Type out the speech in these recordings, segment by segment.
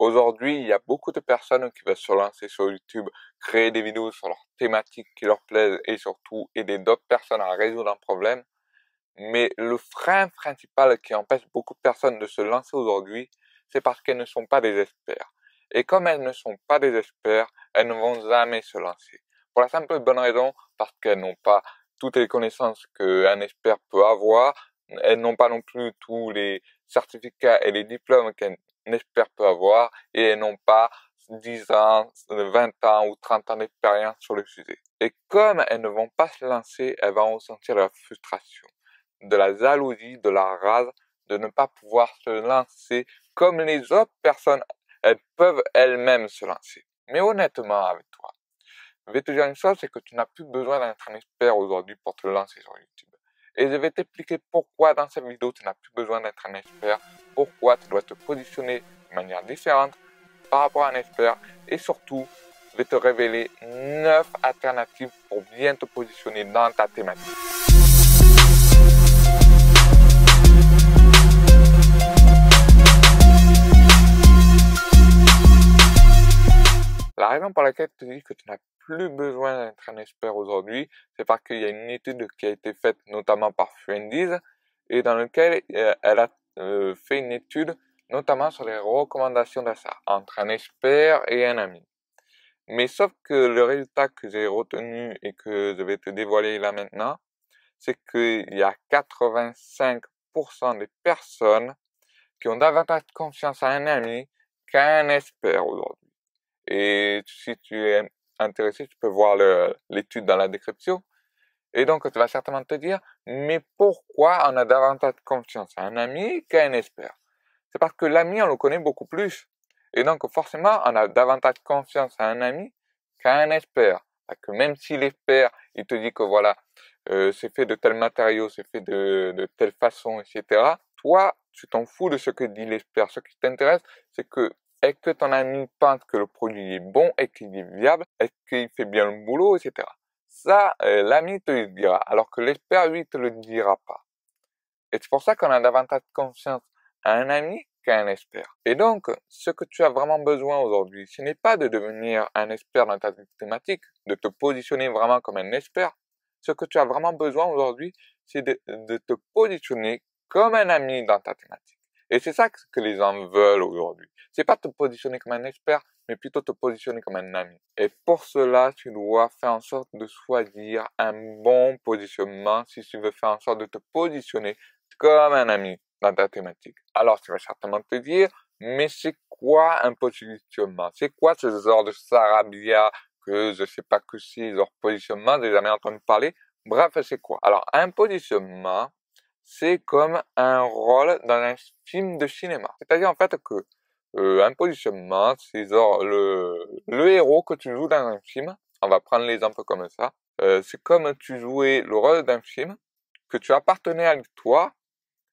Aujourd'hui, il y a beaucoup de personnes qui veulent se lancer sur YouTube, créer des vidéos sur leurs thématiques qui leur plaisent et surtout aider d'autres personnes à résoudre un problème. Mais le frein principal qui empêche beaucoup de personnes de se lancer aujourd'hui, c'est parce qu'elles ne sont pas des experts. Et comme elles ne sont pas des experts, elles ne vont jamais se lancer. Pour la simple et bonne raison, parce qu'elles n'ont pas toutes les connaissances qu'un expert peut avoir, elles n'ont pas non plus tous les certificats et les diplômes qu'un expert peut avoir, et n'ont pas 10 ans, 20 ans ou 30 ans d'expérience sur le sujet. Et comme elles ne vont pas se lancer, elles vont ressentir la frustration, de la jalousie, de la rage, de ne pas pouvoir se lancer comme les autres personnes, elles peuvent elles-mêmes se lancer. Mais honnêtement avec toi, je vais te dire une chose, c'est que tu n'as plus besoin d'être un expert aujourd'hui pour te lancer sur YouTube. Et je vais t'expliquer pourquoi dans cette vidéo tu n'as plus besoin d'être un expert, pourquoi tu dois te positionner de manière différente par rapport à un expert et surtout je vais te révéler 9 alternatives pour bien te positionner dans ta thématique. La raison pour laquelle te dis que tu n'as plus besoin d'être un expert aujourd'hui, c'est parce qu'il y a une étude qui a été faite notamment par Friendies et dans laquelle euh, elle a euh, fait une étude notamment sur les recommandations d'achat entre un expert et un ami. Mais sauf que le résultat que j'ai retenu et que je vais te dévoiler là maintenant, c'est qu'il y a 85% des personnes qui ont davantage confiance à un ami qu'à un expert aujourd'hui. Et si tu es intéressé, tu peux voir l'étude dans la description. Et donc, tu vas certainement te dire, mais pourquoi on a davantage confiance à un ami qu'à un expert? C'est parce que l'ami, on le connaît beaucoup plus. Et donc, forcément, on a davantage confiance à un ami qu'à un expert. Parce que même si l'expert, il te dit que voilà, euh, c'est fait de tel matériau, c'est fait de, de telle façon, etc. Toi, tu t'en fous de ce que dit l'expert. Ce qui t'intéresse, c'est que est-ce que ton ami pense que le produit est bon, est-ce qu'il est viable, est-ce qu'il fait bien le boulot, etc. Ça, euh, l'ami te le dira, alors que l'expert, lui, te le dira pas. Et c'est pour ça qu'on a davantage confiance à un ami qu'à un expert. Et donc, ce que tu as vraiment besoin aujourd'hui, ce n'est pas de devenir un expert dans ta thématique, de te positionner vraiment comme un expert. Ce que tu as vraiment besoin aujourd'hui, c'est de, de te positionner comme un ami dans ta thématique. Et c'est ça que les gens veulent aujourd'hui. C'est pas te positionner comme un expert, mais plutôt te positionner comme un ami. Et pour cela, tu dois faire en sorte de choisir un bon positionnement si tu veux faire en sorte de te positionner comme un ami dans ta thématique. Alors, tu vas certainement te dire, mais c'est quoi un positionnement? C'est quoi ce genre de sarabia que je sais pas que c'est, leur positionnement, j'ai jamais entendu parler? Bref, c'est quoi? Alors, un positionnement, c'est comme un rôle dans un film de cinéma. C'est-à-dire en fait que euh, un positionnement, c'est genre le, le héros que tu joues dans un film. On va prendre l'exemple comme ça. Euh, c'est comme tu jouais le rôle d'un film, que tu appartenais à l'histoire,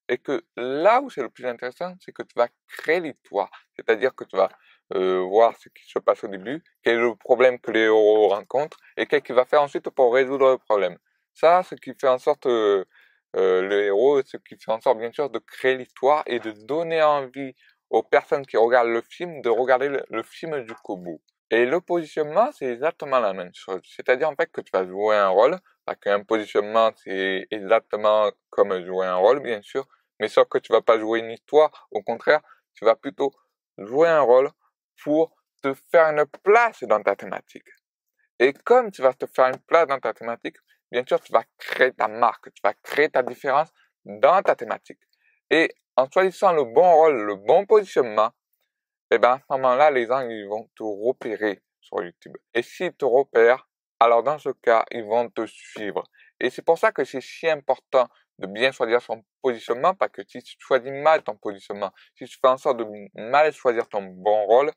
et que là où c'est le plus intéressant, c'est que tu vas créer l'histoire. C'est-à-dire que tu vas euh, voir ce qui se passe au début, quel est le problème que les héros rencontrent, et qu'est-ce qu'il va faire ensuite pour résoudre le problème. Ça, ce qui fait en sorte euh, le héros, ce qui fait en sorte bien sûr de créer l'histoire et de donner envie aux personnes qui regardent le film de regarder le, film jusqu'au bout. Et le positionnement, c'est exactement la même chose. C'est-à-dire en fait que tu vas jouer un rôle, parce qu'un positionnement, c'est exactement comme jouer un rôle, bien sûr, mais sauf que tu vas pas jouer une histoire, au contraire, tu vas plutôt jouer un rôle pour te faire une place dans ta thématique. Et comme tu vas te faire une place dans ta thématique, bien sûr, tu vas créer ta marque, tu vas créer ta différence dans ta thématique. Et en choisissant le bon rôle, le bon positionnement, eh ben, à ce moment-là, les gens, ils vont te repérer sur YouTube. Et s'ils te repèrent, alors dans ce cas, ils vont te suivre. Et c'est pour ça que c'est si important de bien choisir son positionnement, parce que si tu choisis mal ton positionnement, si tu fais en sorte de mal choisir ton bon rôle,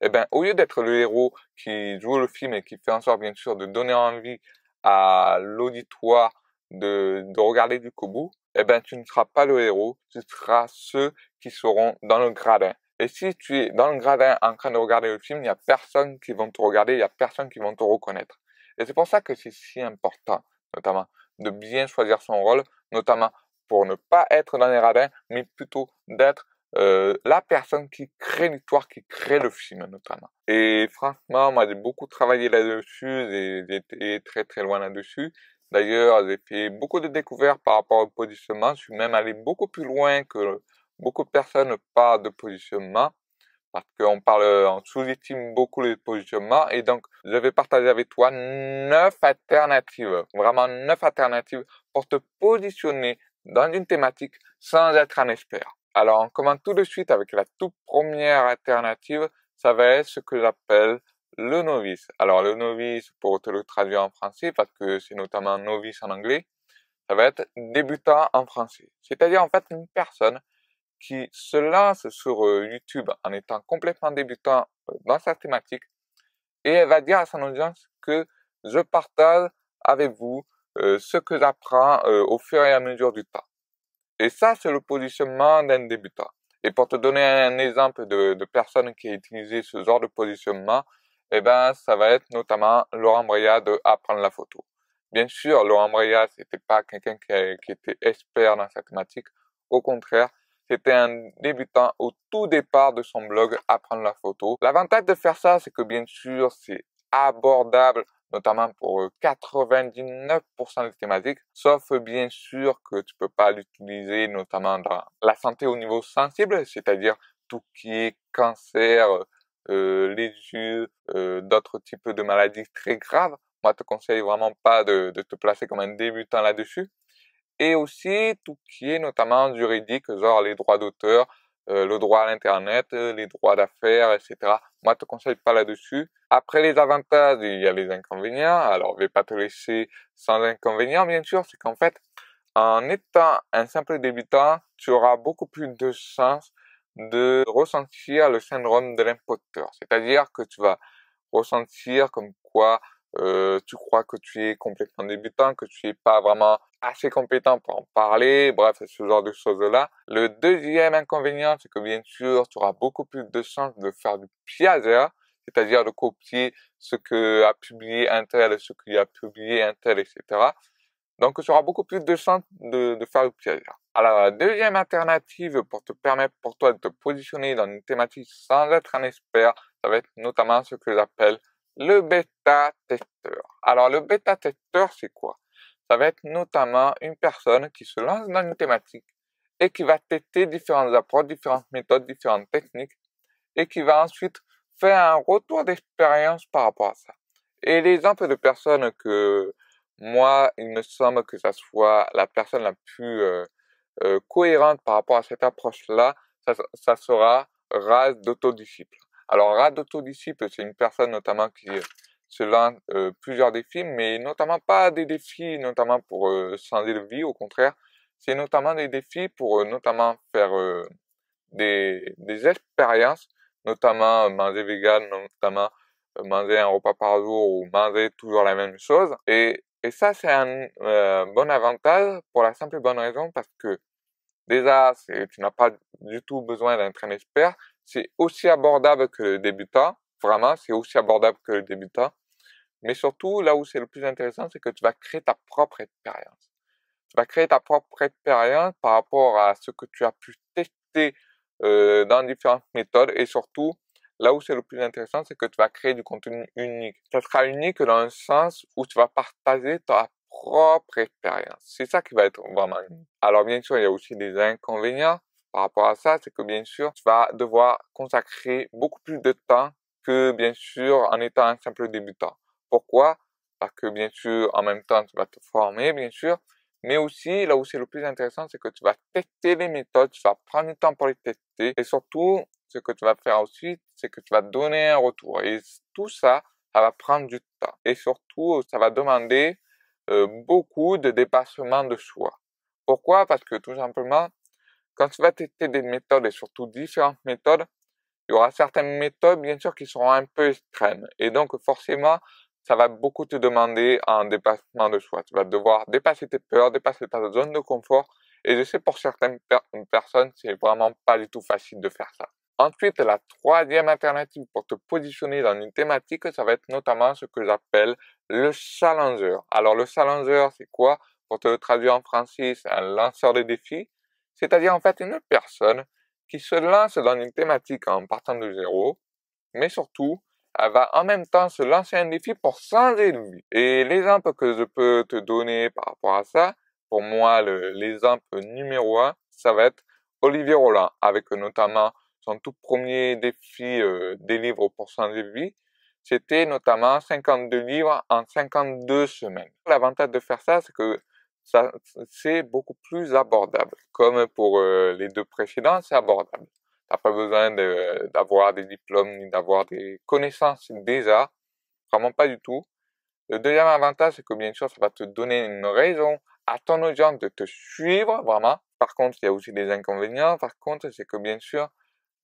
eh ben, au lieu d'être le héros qui joue le film et qui fait en sorte, bien sûr, de donner envie à l'auditoire de, de regarder du bout, eh ben, tu ne seras pas le héros, tu seras ceux qui seront dans le gradin. Et si tu es dans le gradin en train de regarder le film, il n'y a personne qui va te regarder, il n'y a personne qui va te reconnaître. Et c'est pour ça que c'est si important, notamment, de bien choisir son rôle, notamment pour ne pas être dans les radins, mais plutôt d'être euh, la personne qui crée l'histoire, qui crée le film notamment. Et franchement, moi j'ai beaucoup travaillé là-dessus, été très très loin là-dessus. D'ailleurs, j'ai fait beaucoup de découvertes par rapport au positionnement. Je suis même allé beaucoup plus loin que beaucoup de personnes parlent de positionnement parce qu'on parle, on sous-estime beaucoup le positionnement et donc je vais partager avec toi neuf alternatives, vraiment neuf alternatives pour te positionner dans une thématique sans être un expert. Alors on commence tout de suite avec la toute première alternative, ça va être ce que j'appelle le novice. Alors le novice, pour te le traduire en français, parce que c'est notamment novice en anglais, ça va être débutant en français. C'est-à-dire en fait une personne qui se lance sur euh, YouTube en étant complètement débutant euh, dans sa thématique et elle va dire à son audience que je partage avec vous euh, ce que j'apprends au fur et à mesure du temps. Et ça, c'est le positionnement d'un débutant. Et pour te donner un exemple de, personne qui a utilisé ce genre de positionnement, eh ben, ça va être notamment Laurent Breya de Apprendre la photo. Bien sûr, Laurent Breya, c'était pas quelqu'un qui, qui, était expert dans sa thématique. Au contraire, c'était un débutant au tout départ de son blog Apprendre la photo. L'avantage de faire ça, c'est que bien sûr, c'est abordable, notamment pour 99% euh, des thématiques, sauf bien sûr que tu peux pas l'utiliser notamment dans la santé au niveau sensible, c'est-à-dire tout qui est cancer, euh, les yeux, euh, d'autres types de maladies très graves. Moi, je te conseille vraiment pas de, de te placer comme un débutant là-dessus et aussi tout qui est notamment juridique, genre les droits d'auteur, euh, le droit à l'internet, euh, les droits d'affaires, etc. Moi, je te conseille pas là-dessus. Après les avantages, il y a les inconvénients. Alors, je vais pas te laisser sans inconvénients, bien sûr. C'est qu'en fait, en étant un simple débutant, tu auras beaucoup plus de chance de ressentir le syndrome de l'imposteur. C'est-à-dire que tu vas ressentir comme quoi euh, tu crois que tu es complètement débutant, que tu es pas vraiment assez compétent pour en parler, bref, ce genre de choses-là. Le deuxième inconvénient, c'est que bien sûr, tu auras beaucoup plus de chances de faire du plagiat, c'est-à-dire de copier ce que a publié un tel, ce qu'il a publié un tel, etc. Donc, tu auras beaucoup plus de chances de, de faire du plagiat. Alors, la deuxième alternative pour te permettre pour toi de te positionner dans une thématique sans être un expert, ça va être notamment ce que j'appelle le bêta-testeur. Alors, le bêta-testeur, c'est quoi? Ça va être notamment une personne qui se lance dans une thématique et qui va tester différentes approches, différentes méthodes, différentes techniques et qui va ensuite faire un retour d'expérience par rapport à ça. Et l'exemple de personnes que moi, il me semble que ça soit la personne la plus euh, euh, cohérente par rapport à cette approche-là, ça, ça sera Raz d'autodisciple. Alors, Raz d'autodisciple, c'est une personne notamment qui euh, se lance euh, plusieurs défis, mais notamment pas des défis notamment pour euh, changer de vie, au contraire, c'est notamment des défis pour notamment faire des, expériences, notamment manger vegan, notamment manger un repas par jour ou manger toujours la même chose. Et, et ça, c'est un bon avantage pour la simple et bonne raison parce que déjà, tu n'as pas du tout besoin d'être un expert, c'est aussi abordable que le débutant, vraiment, c'est aussi abordable que le débutant. Mais surtout, là où c'est le plus intéressant, c'est que tu vas créer ta propre expérience. Tu vas créer ta propre expérience par rapport à ce que tu as pu tester euh, dans différentes méthodes et surtout, là où c'est le plus intéressant, c'est que tu vas créer du contenu unique. Ça sera unique dans le sens où tu vas partager ta propre expérience. C'est ça qui va être vraiment unique. Alors bien sûr, il y a aussi des inconvénients par rapport à ça, c'est que bien sûr, tu vas devoir consacrer beaucoup plus de temps que bien sûr en étant un simple débutant. Pourquoi? Parce que bien sûr, en même temps, tu vas te former, bien sûr, mais aussi, là où c'est le plus intéressant, c'est que tu vas tester les méthodes, tu vas prendre du temps pour les tester, et surtout, ce que tu vas faire ensuite, c'est que tu vas donner un retour. Et tout ça, ça va prendre du temps. Et surtout, ça va demander euh, beaucoup de dépassement de soi. Pourquoi? Parce que tout simplement, quand tu vas tester des méthodes et surtout différentes méthodes, il y aura certaines méthodes, bien sûr, qui seront un peu extrêmes. Et donc, forcément, ça va beaucoup te demander un dépassement de soi. Tu vas devoir dépasser tes peurs, dépasser ta zone de confort. Et je sais pour certaines personnes, c'est vraiment pas du tout facile de faire ça. Ensuite, la troisième alternative pour te positionner dans une thématique, ça va être notamment ce que j'appelle le challenger. Alors, le challenger, c'est quoi? Pour te le traduire en français, c'est un lanceur de défis c'est-à-dire en fait une personne qui se lance dans une thématique en partant de zéro, mais surtout, elle va en même temps se lancer un défi pour changer de vie. Et l'exemple que je peux te donner par rapport à ça, pour moi, l'exemple numéro un, ça va être Olivier Roland, avec notamment son tout premier défi euh, des livres pour changer de vie. C'était notamment 52 livres en 52 semaines. L'avantage de faire ça, c'est que ça, c'est beaucoup plus abordable. Comme pour euh, les deux précédents, c'est abordable. T'as pas besoin d'avoir des diplômes ni d'avoir des connaissances déjà. Vraiment pas du tout. Le deuxième avantage, c'est que bien sûr, ça va te donner une raison à ton audience de te suivre, vraiment. Par contre, il y a aussi des inconvénients. Par contre, c'est que bien sûr,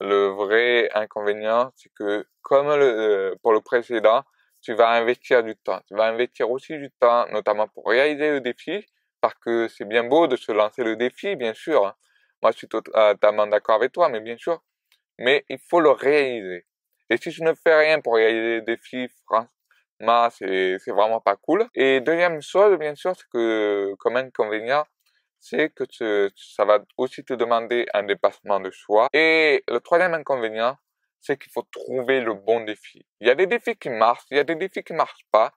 le vrai inconvénient, c'est que comme le, pour le précédent, tu vas investir du temps. Tu vas investir aussi du temps, notamment pour réaliser le défi, parce que c'est bien beau de se lancer le défi, bien sûr. Hein. Moi, je suis totalement d'accord avec toi, mais bien sûr. Mais il faut le réaliser. Et si tu ne fais rien pour réaliser le défi, franchement, c'est, vraiment pas cool. Et deuxième chose, bien sûr, c'est que, comme inconvénient, c'est que ça va aussi te demander un dépassement de choix. Et le troisième inconvénient, c'est qu'il faut trouver le bon défi. Il y a des défis qui marchent, il y a des défis qui marchent pas.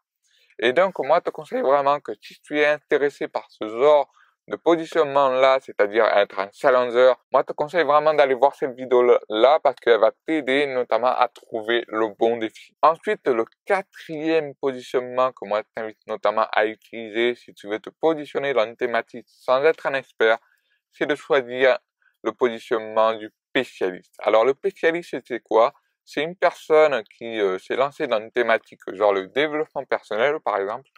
Et donc, moi, je te conseille vraiment que si tu es intéressé par ce genre de positionnement-là, c'est-à-dire être un challenger, moi, je te conseille vraiment d'aller voir cette vidéo-là parce qu'elle va t'aider notamment à trouver le bon défi. Ensuite, le quatrième positionnement que moi, je t'invite notamment à utiliser si tu veux te positionner dans une thématique sans être un expert, c'est de choisir le positionnement du spécialiste. Alors, le spécialiste, c'est quoi? C'est une personne qui euh, s'est lancée dans une thématique genre le développement personnel par exemple,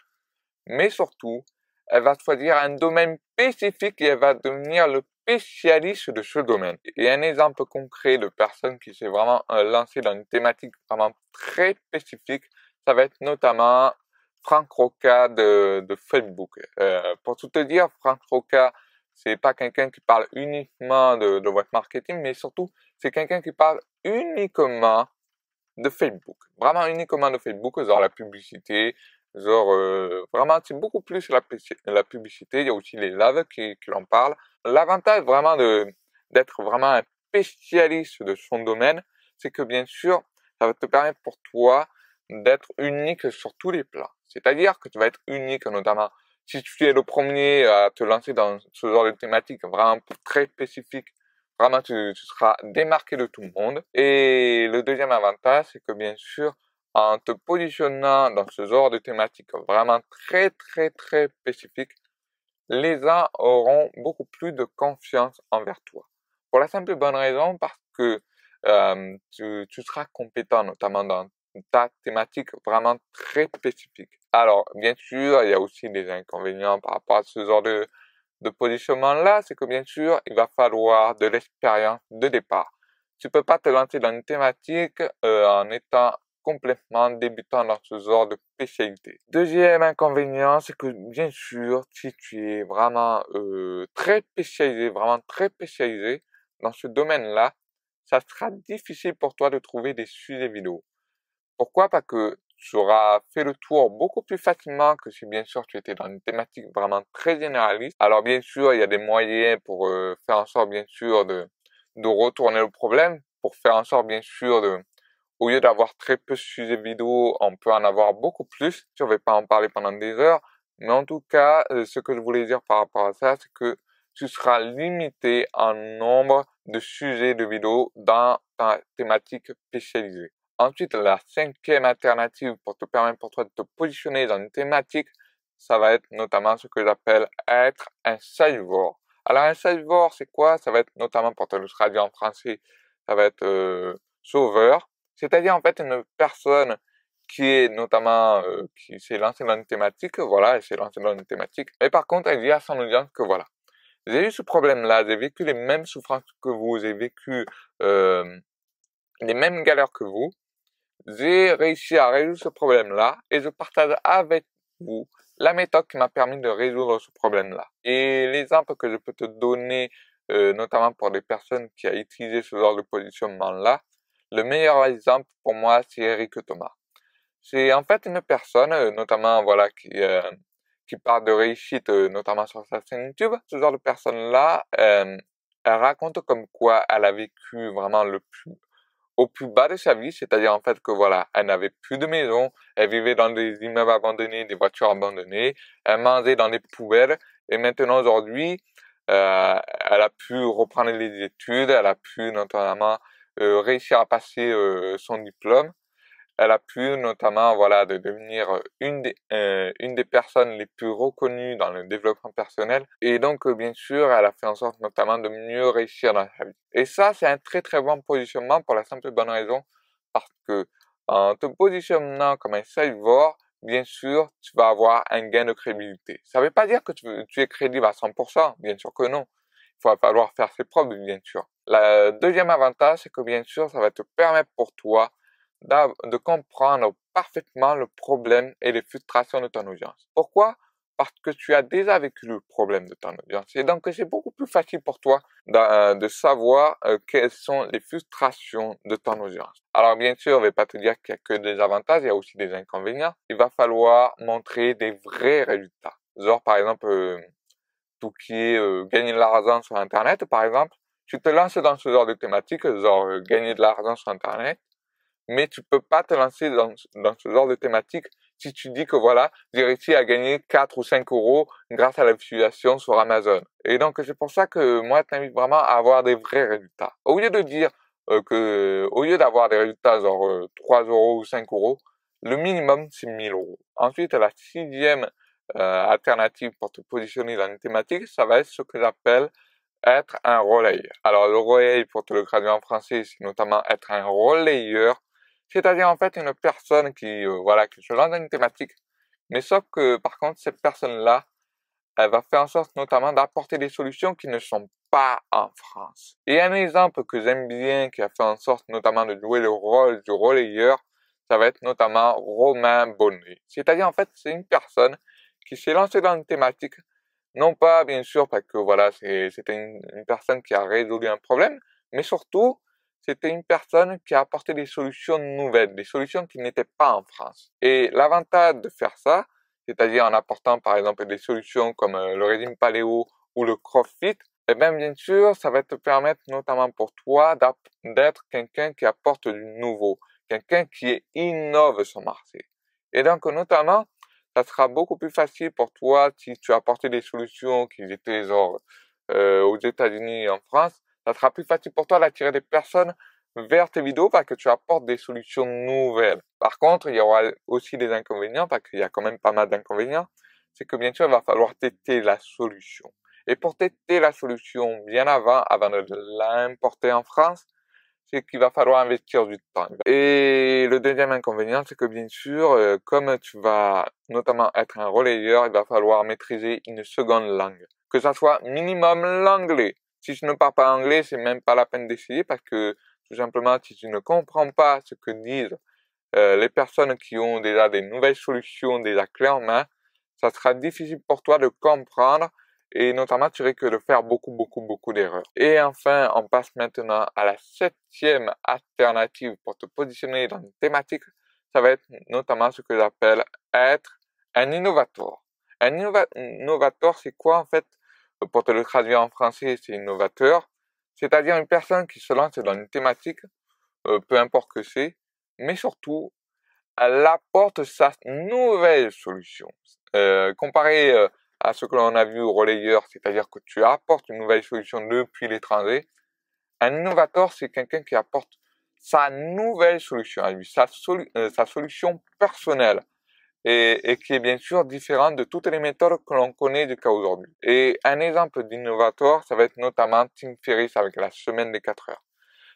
mais surtout, elle va choisir un domaine spécifique et elle va devenir le spécialiste de ce domaine. Et un exemple concret de personne qui s'est vraiment euh, lancée dans une thématique vraiment très spécifique, ça va être notamment Frank Roca de, Facebook. Euh, pour tout te dire, Frank Roca, c'est pas quelqu'un qui parle uniquement de, de web marketing, mais surtout, c'est quelqu'un qui parle uniquement de Facebook. Vraiment uniquement de Facebook, genre la publicité, genre euh, vraiment c'est beaucoup plus la, publicité, il y a aussi les lives qui, qui en parlent. L'avantage vraiment d'être vraiment un spécialiste de son domaine, c'est que bien sûr, ça va te permettre pour toi d'être unique sur tous les plans. C'est-à-dire que tu vas être unique notamment si tu es le premier à te lancer dans ce genre de thématique vraiment très spécifique Vraiment, tu, seras démarqué de tout le monde. Et le deuxième avantage, c'est que bien sûr, en te positionnant dans ce genre de thématique vraiment très très très spécifique, les gens auront beaucoup plus de confiance envers toi. Pour la simple et bonne raison parce que euh, tu, tu, seras compétent notamment dans ta thématique vraiment très spécifique. Alors, bien sûr, il y a aussi des inconvénients par rapport à ce genre de, positionnement-là, c'est que bien sûr, il va falloir de l'expérience de départ. Tu peux pas te lancer dans une thématique euh, en étant complètement débutant dans ce genre de spécialité. Deuxième inconvénient, c'est que bien sûr, si tu es vraiment euh, très spécialisé, vraiment très spécialisé dans ce domaine-là, ça sera difficile pour toi de trouver des sujets vidéo. Pourquoi? Parce que tu auras fait le tour beaucoup plus facilement que si bien sûr tu étais dans une thématique vraiment très généraliste. Alors bien sûr, il y a des moyens pour euh, faire en sorte bien sûr de, de retourner le problème, pour faire en sorte bien sûr de, au lieu d'avoir très peu de sujets vidéo, on peut en avoir beaucoup plus. Je ne vais pas en parler pendant des heures, mais en tout cas, euh, ce que je voulais dire par rapport à ça, c'est que tu seras limité en nombre de sujets de vidéo dans ta thématique spécialisée. Ensuite, la cinquième alternative pour te permettre pour toi de te positionner dans une thématique, ça va être notamment ce que j'appelle être un salivore. Alors un salivore, c'est quoi? Ça va être notamment pour te le traduire en français, ça va être euh, sauveur. C'est-à-dire en fait une personne qui est notamment euh, qui s'est lancée dans une thématique, voilà, elle s'est lancée dans une thématique. Mais par contre, elle dit à son audience que voilà, j'ai eu ce problème-là, j'ai vécu les mêmes souffrances que vous, j'ai vécu euh, les mêmes galères que vous j'ai réussi à résoudre ce problème-là et je partage avec vous la méthode qui m'a permis de résoudre ce problème-là. Et l'exemple que je peux te donner, euh, notamment pour des personnes qui ont utilisé ce genre de positionnement-là, le meilleur exemple pour moi, c'est Eric Thomas. C'est en fait une personne, euh, notamment voilà, qui euh, qui parle de réussite, notamment sur sa chaîne YouTube. Ce genre de personne-là, elle raconte comme quoi elle a vécu vraiment le plus au plus bas de sa vie, c'est-à-dire en fait que voilà, elle n'avait plus de maison, elle vivait dans des immeubles abandonnés, des voitures abandonnées, elle mangeait dans des poubelles, et maintenant aujourd'hui, euh, elle a pu reprendre les études, elle a pu notamment euh, réussir à passer euh, son diplôme, elle a pu notamment voilà de devenir une des euh, une des personnes les plus reconnues dans le développement personnel. Et donc euh, bien sûr elle a fait en sorte notamment de mieux réussir dans sa vie. Et ça c'est un très très bon positionnement pour la simple bonne raison parce que en te positionnant comme un cyborg bien sûr tu vas avoir un gain de crédibilité. Ça veut pas dire que tu, tu es crédible à 100% bien sûr que non. Il va falloir faire ses preuves bien sûr. Le deuxième avantage c'est que bien sûr ça va te permettre pour toi de comprendre parfaitement le problème et les frustrations de ton audience. Pourquoi? Parce que tu as déjà vécu le problème de ton audience. Et donc, c'est beaucoup plus facile pour toi de, euh, savoir euh, quelles sont les frustrations de ton audience. Alors, bien sûr, je ne vais pas te dire qu'il n'y a que des avantages, il y a aussi des inconvénients. Il va falloir montrer des vrais résultats. Genre, par exemple, euh, tout qui est gagner de l'argent sur Internet, par exemple. Tu te lances dans ce genre de thématique, genre gagner de l'argent sur Internet mais tu peux pas te lancer dans, ce genre de thématique si tu dis que voilà, j'ai réussi à gagner 4 ou 5 euros grâce à la l'affiliation sur Amazon. Et donc c'est pour ça que moi je t'invite vraiment à avoir des vrais résultats. Au lieu de dire euh, que, au lieu d'avoir des résultats genre 3 euh, euros ou 5 euros, le minimum c'est 1000 euros. Ensuite la sixième euh, alternative pour te positionner dans une thématique, ça va être ce que j'appelle être un relayeur. Alors le relayeur, pour te le traduire en français, c'est notamment être un relayeur c'est-à-dire en fait une personne qui, euh, voilà, qui se lance dans une thématique, mais sauf que par contre cette personne-là, elle va faire en sorte notamment d'apporter des solutions qui ne sont pas en France. Et un exemple que j'aime bien, qui a fait en sorte notamment de jouer le rôle du relayeur, ça va être notamment Romain Bonnet. C'est-à-dire en fait c'est une personne qui s'est lancée dans une thématique, non pas bien sûr parce que voilà, c'était une, une personne qui a résolu un problème, mais surtout c'était une personne qui a apporté des solutions nouvelles, des solutions qui n'étaient pas en France. Et l'avantage de faire ça, c'est-à-dire en apportant par exemple des solutions comme euh, le régime paléo ou le CrossFit, eh bien bien sûr, ça va te permettre notamment pour toi d'être quelqu'un qui apporte du nouveau, quelqu'un qui innove son marché. Et donc notamment, ça sera beaucoup plus facile pour toi si tu apporté des solutions qui étaient euh, aux États-Unis et en France, ça sera plus facile pour toi d'attirer des personnes vers tes vidéos parce que tu apportes des solutions nouvelles. Par contre, il y aura aussi des inconvénients parce qu'il y a quand même pas mal d'inconvénients. C'est que bien sûr, il va falloir tester la solution. Et pour tester la solution bien avant, avant de l'importer en France, c'est qu'il va falloir investir du temps. Et le deuxième inconvénient, c'est que bien sûr, euh, comme tu vas notamment être un relayeur, il va falloir maîtriser une seconde langue. Que ça soit minimum l'anglais. Si tu ne parles pas anglais, c'est même pas la peine d'essayer parce que tout simplement, si tu ne comprends pas ce que disent euh, les personnes qui ont déjà des nouvelles solutions déjà claires en main, ça sera difficile pour toi de comprendre et notamment tu risques de faire beaucoup, beaucoup, beaucoup d'erreurs. Et enfin, on passe maintenant à la septième alternative pour te positionner dans une thématique. Ça va être notamment ce que j'appelle être un innovateur. Un innovateur, c'est quoi en fait? Pour te le traduire en français, c'est innovateur, c'est-à-dire une personne qui se lance dans une thématique, euh, peu importe que c'est, mais surtout, elle apporte sa nouvelle solution. Euh, comparé euh, à ce que l'on a vu au relayeur, c'est-à-dire que tu apportes une nouvelle solution depuis l'étranger, un innovateur, c'est quelqu'un qui apporte sa nouvelle solution à lui, sa solution personnelle, et, et, qui est bien sûr différent de toutes les méthodes que l'on connaît jusqu'à aujourd'hui. Et un exemple d'innovateur, ça va être notamment Tim Ferriss avec la semaine des 4 heures.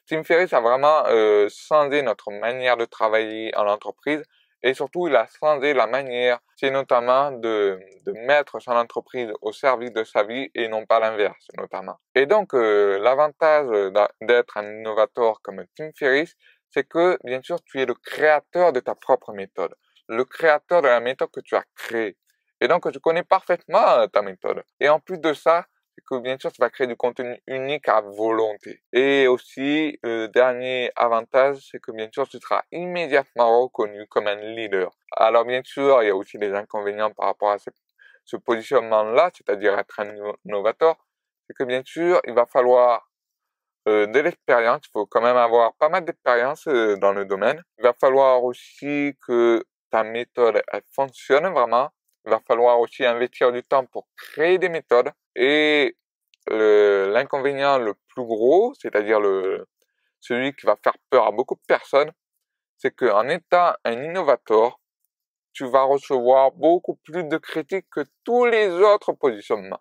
Tim Ferriss a vraiment euh, changé notre manière de travailler en entreprise et surtout il a changé la manière, c'est notamment de, de mettre son entreprise au service de sa vie et non pas l'inverse notamment. Et donc euh, l'avantage d'être un innovateur comme Tim Ferriss, c'est que bien sûr tu es le créateur de ta propre méthode le créateur de la méthode que tu as créée. Et donc, tu connais parfaitement euh, ta méthode. Et en plus de ça, c'est que bien sûr, tu vas créer du contenu unique à volonté. Et aussi, le dernier avantage, c'est que bien sûr, tu seras immédiatement reconnu comme un leader. Alors bien sûr, il y a aussi des inconvénients par rapport à ce, positionnement-là, c'est-à-dire être un innovateur. c'est que bien sûr, il va falloir euh, de l'expérience, il faut quand même avoir pas mal d'expérience euh, dans le domaine. Il va falloir aussi que ta méthode elle fonctionne vraiment. Il va falloir aussi investir du temps pour créer des méthodes. Et l'inconvénient le, plus gros, c'est-à-dire celui qui va faire peur à beaucoup de personnes, c'est qu'en étant un innovateur, tu vas recevoir beaucoup plus de critiques que tous les autres positionnements.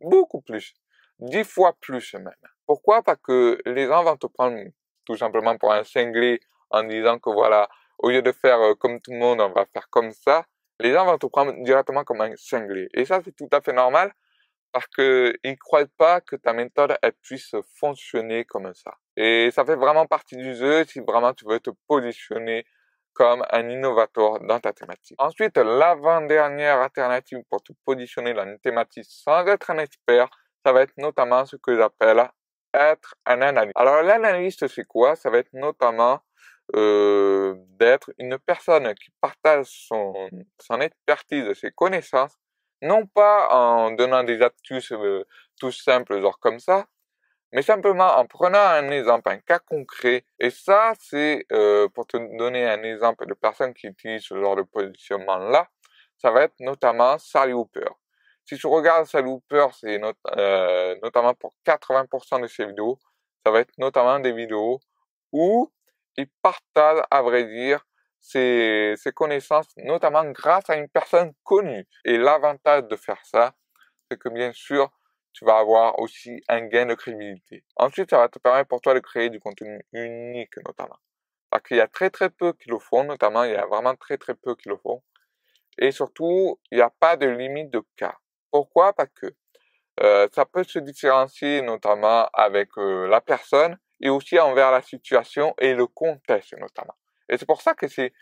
Beaucoup plus. Dix fois plus même. Pourquoi? Parce que les gens vont te prendre tout simplement pour un cinglé en disant que voilà, au lieu de faire euh, comme tout le monde, on va faire comme ça. Les gens vont te prendre directement comme un cinglé. Et ça, c'est tout à fait normal parce qu'ils ne croient pas que ta méthode elle puisse fonctionner comme ça. Et ça fait vraiment partie du jeu si vraiment tu veux te positionner comme un innovateur dans ta thématique. Ensuite, l'avant-dernière alternative pour te positionner dans une thématique sans être un expert, ça va être notamment ce que j'appelle être un analyste. Alors l'analyste, c'est quoi? Ça va être notamment euh, d'être une personne qui partage son, son expertise, ses connaissances, non pas en donnant des astuces euh, tout simples, genre comme ça, mais simplement en prenant un exemple, un cas concret. Et ça, c'est euh, pour te donner un exemple de personnes qui utilisent ce genre de positionnement-là, ça va être notamment Sally Hooper. Si tu regardes Sally Hooper, c'est euh, notamment pour 80% de ses vidéos, ça va être notamment des vidéos où il partage, à vrai dire, ses, ses connaissances, notamment grâce à une personne connue. Et l'avantage de faire ça, c'est que bien sûr, tu vas avoir aussi un gain de crédibilité. Ensuite, ça va te permettre pour toi de créer du contenu unique, notamment. Parce qu'il y a très très peu qui le font, notamment, il y a vraiment très très peu qui le font. Et surtout, il n'y a pas de limite de cas. Pourquoi? Parce que euh, ça peut se différencier notamment avec euh, la personne et aussi envers la situation et le contexte notamment. Et c'est pour ça que c'est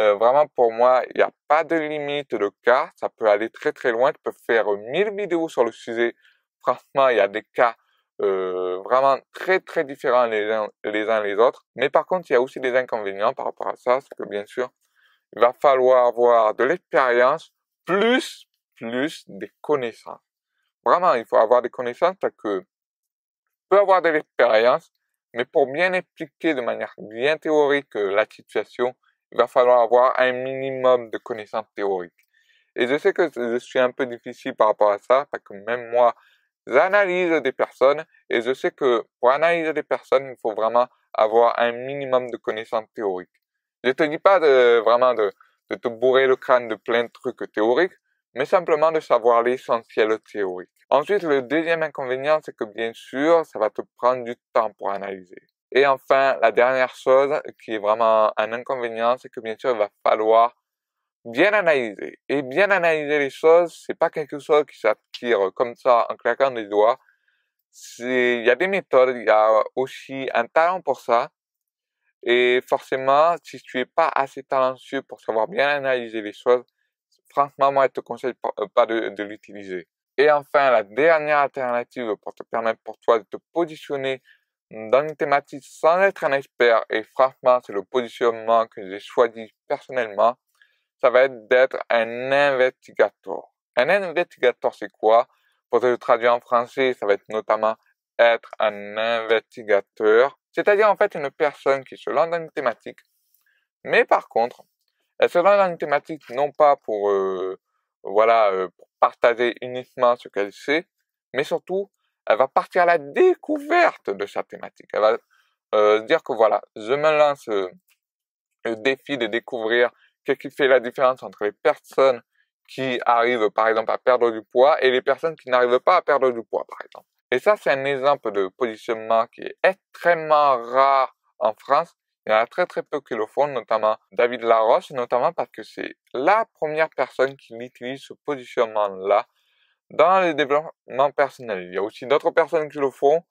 euh, vraiment pour moi, il n'y a pas de limite de cas. Ça peut aller très très loin. Tu peux faire 1000 vidéos sur le sujet franchement, il y a des cas euh, vraiment très très différents les uns, les uns les autres. Mais par contre, il y a aussi des inconvénients par rapport à ça, c'est que bien sûr, il va falloir avoir de l'expérience plus plus des connaissances. Vraiment, il faut avoir des connaissances parce que tu peux avoir de l'expérience, mais pour bien expliquer de manière bien théorique euh, la situation, il va falloir avoir un minimum de connaissances théoriques. Et je sais que je suis un peu difficile par rapport à ça, parce que même moi, j'analyse des personnes et je sais que pour analyser des personnes, il faut vraiment avoir un minimum de connaissances théoriques. Je te dis pas vraiment de te bourrer le crâne de plein de trucs théoriques, mais simplement de savoir l'essentiel théorique. Ensuite, le deuxième inconvénient, c'est que bien sûr, ça va te prendre du temps pour analyser. Et enfin, la dernière chose qui est vraiment un inconvénient, c'est que bien sûr, il va falloir bien analyser. Et bien analyser les choses, c'est pas quelque chose qui s'attire comme ça en claquant des doigts. Il y a des méthodes, il y a aussi un talent pour ça. Et forcément, si tu es pas assez talentueux pour savoir bien analyser les choses, franchement, moi, je te conseille pas euh, de, l'utiliser. Et enfin, la dernière alternative pour te permettre pour toi de te positionner dans une thématique sans être un expert, et franchement, c'est le positionnement que j'ai choisi personnellement, ça va être d'être un investigateur. Un investigateur, c'est quoi? Pour te le traduire en français, ça va être notamment être un investigateur, c'est-à-dire en fait une personne qui se lance dans une thématique, mais par contre, elle se lance dans une thématique non pas pour euh, voilà euh, partager uniquement ce qu'elle sait, mais surtout elle va partir à la découverte de sa thématique. Elle va euh, dire que voilà, je me lance le défi de découvrir qu'est-ce qui fait la différence entre les personnes qui arrivent par exemple à perdre du poids et les personnes qui n'arrivent pas à perdre du poids par exemple. Et ça c'est un exemple de positionnement qui est extrêmement rare en France. Il y en a très très peu qui le font, notamment David Laroche, notamment parce que c'est la première personne qui utilise ce positionnement-là dans le développement personnel. Il y a aussi d'autres personnes qui le font,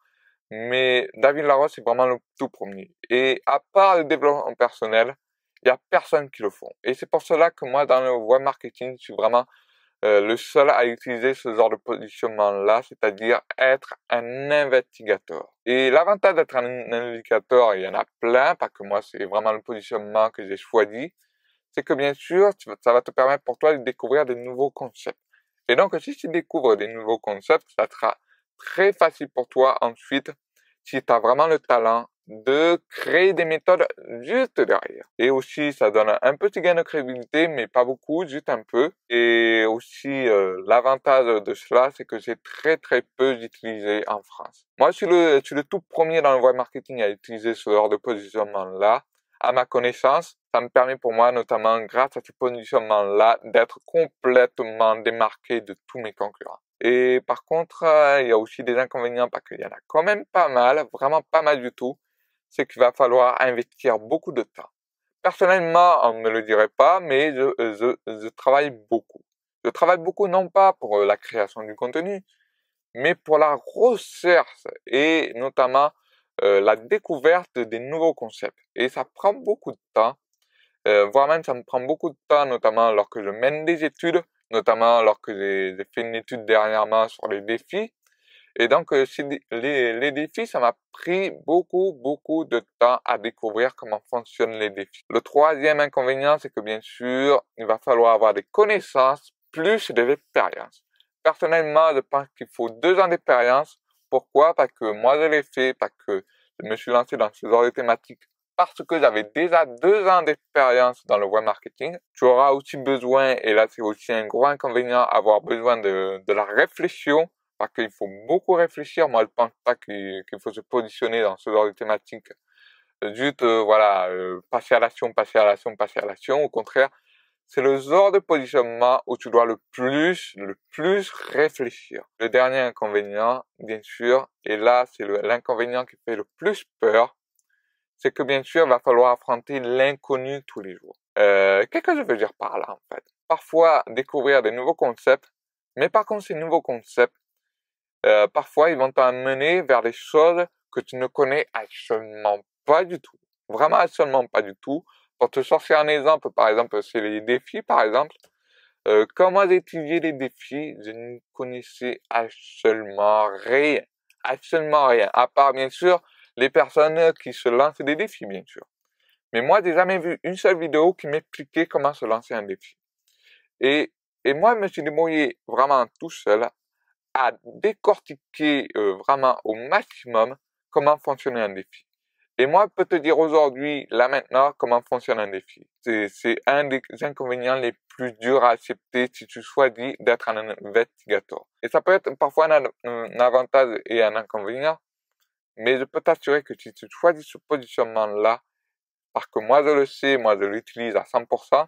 mais David Laroche c'est vraiment le tout premier. Et à part le développement personnel, il y a personne qui le font. Et c'est pour cela que moi, dans le web marketing, je suis vraiment euh, le seul à utiliser ce genre de positionnement-là, c'est-à-dire être un investigateur. Et l'avantage d'être un investigateur, il y en a plein, parce que moi, c'est vraiment le positionnement que j'ai choisi, c'est que bien sûr, ça va te permettre pour toi de découvrir de nouveaux concepts. Et donc, si tu découvres des nouveaux concepts, ça sera très facile pour toi ensuite, si tu as vraiment le talent, de créer des méthodes juste derrière. Et aussi, ça donne un petit gain de crédibilité, mais pas beaucoup, juste un peu. Et aussi, euh, l'avantage de cela, c'est que c'est très très peu utilisé en France. Moi, je suis le, je suis le tout premier dans le web marketing à utiliser ce genre de positionnement-là. À ma connaissance, ça me permet pour moi, notamment grâce à ce positionnement-là, d'être complètement démarqué de tous mes concurrents. Et par contre, euh, il y a aussi des inconvénients parce qu'il y en a quand même pas mal, vraiment pas mal du tout c'est qu'il va falloir investir beaucoup de temps. Personnellement, on ne me le dirait pas, mais je, je, je, travaille beaucoup. Je travaille beaucoup non pas pour euh, la création du contenu, mais pour la recherche et notamment euh, la découverte des nouveaux concepts. Et ça prend beaucoup de temps, euh, voire même ça me prend beaucoup de temps, notamment lorsque je mène des études, notamment lorsque j'ai fait une étude dernièrement sur les défis. Et donc, euh, défis, ça m'a pris beaucoup, beaucoup de temps à découvrir comment fonctionnent les défis. Le troisième inconvénient, c'est que bien sûr, il va falloir avoir des connaissances plus des expériences. Personnellement, je pense qu'il faut deux ans d'expérience. Pourquoi? Parce que moi, je l'ai fait, parce que je me suis lancé dans ce genre de thématiques parce que j'avais déjà deux ans d'expérience dans le web marketing. Tu auras aussi besoin, et là c'est aussi un gros inconvénient, avoir besoin de, de la réflexion parce qu'il faut beaucoup réfléchir. Moi, je pense pas qu'il faut se positionner dans ce genre de thématique. Juste, euh, voilà, euh, passer à l'action, passer à l'action, passer à l'action. Au contraire, c'est le genre de positionnement où tu dois le plus, le plus réfléchir. Le dernier inconvénient, bien sûr, et là, c'est l'inconvénient qui fait le plus peur, c'est que bien sûr, il va falloir affronter l'inconnu tous les jours. Euh, Qu'est-ce que je veux dire par là, en fait? Parfois, découvrir des nouveaux concepts, mais par contre, ces nouveaux concepts, euh, parfois ils vont t'amener vers des choses que tu ne connais absolument pas du tout. Vraiment absolument pas du tout. Pour te sortir un exemple, par exemple, c'est les défis, par exemple. Euh, comment étudier les défis, je ne connaissais absolument rien. Absolument rien. À part, bien sûr, les personnes qui se lancent des défis, bien sûr. Mais moi, j'ai jamais vu une seule vidéo qui m'expliquait comment se lancer un défi. Et, et moi, je me suis débrouillé vraiment tout seul à décortiquer euh, vraiment au maximum comment fonctionne un défi. Et moi, je peux te dire aujourd'hui, là maintenant, comment fonctionne un défi. C'est un des inconvénients les plus durs à accepter si tu choisis d'être un investigateur. Et ça peut être parfois un, un avantage et un inconvénient, mais je peux t'assurer que si tu choisis ce positionnement-là, parce que moi je le sais, moi je l'utilise à 100%,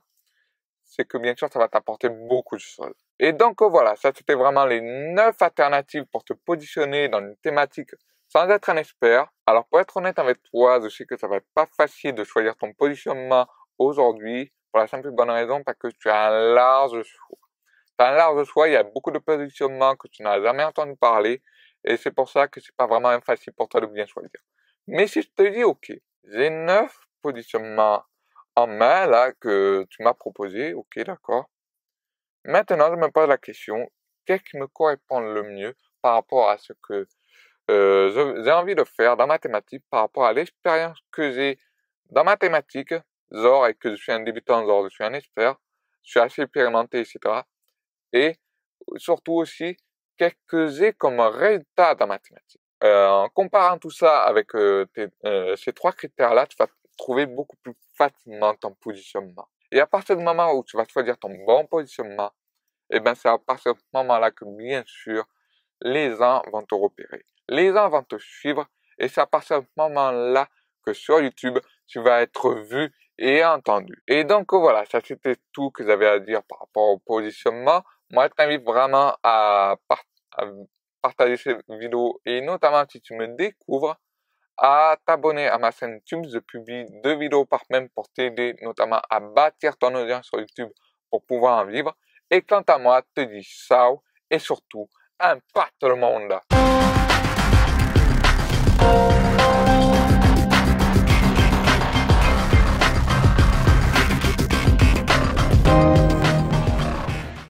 c'est que bien sûr ça va t'apporter beaucoup de choses. Et donc voilà, ça c'était vraiment les neuf alternatives pour te positionner dans une thématique sans être un expert. Alors pour être honnête avec toi, je sais que ça va être pas facile de choisir ton positionnement aujourd'hui pour la simple et bonne raison parce que tu as un large choix. Tu as un large choix, il y a beaucoup de positionnements que tu n'as jamais entendu parler et c'est pour ça que c'est pas vraiment facile pour toi de bien choisir. Mais si je te dis ok, j'ai neuf positionnements en main là que tu m'as proposé, ok d'accord. Maintenant, je me pose la question, qu'est-ce qui me correspond le mieux par rapport à ce que euh, j'ai envie de faire dans ma thématique, par rapport à l'expérience que j'ai dans ma thématique, genre, et que je suis un débutant, genre, je suis un expert, je suis assez expérimenté, etc. Et surtout aussi, qu'est-ce que j'ai comme résultat dans ma thématique. Euh, en comparant tout ça avec euh, ces trois critères-là, tu vas trouver beaucoup plus facilement ton positionnement. Et à partir du moment où tu vas choisir ton bon positionnement, eh ben c'est à partir de ce moment-là que bien sûr les gens vont te repérer. Les gens vont te suivre et c'est à partir de ce moment-là que sur YouTube tu vas être vu et entendu. Et donc voilà, ça c'était tout que j'avais à dire par rapport au positionnement. Moi je t'invite vraiment à partager cette vidéo et notamment si tu me découvres, à t'abonner à ma chaîne YouTube. Je publie deux vidéos par semaine pour t'aider notamment à bâtir ton audience sur YouTube pour pouvoir en vivre. Et quant à moi, te dis ciao et surtout, impacte le monde.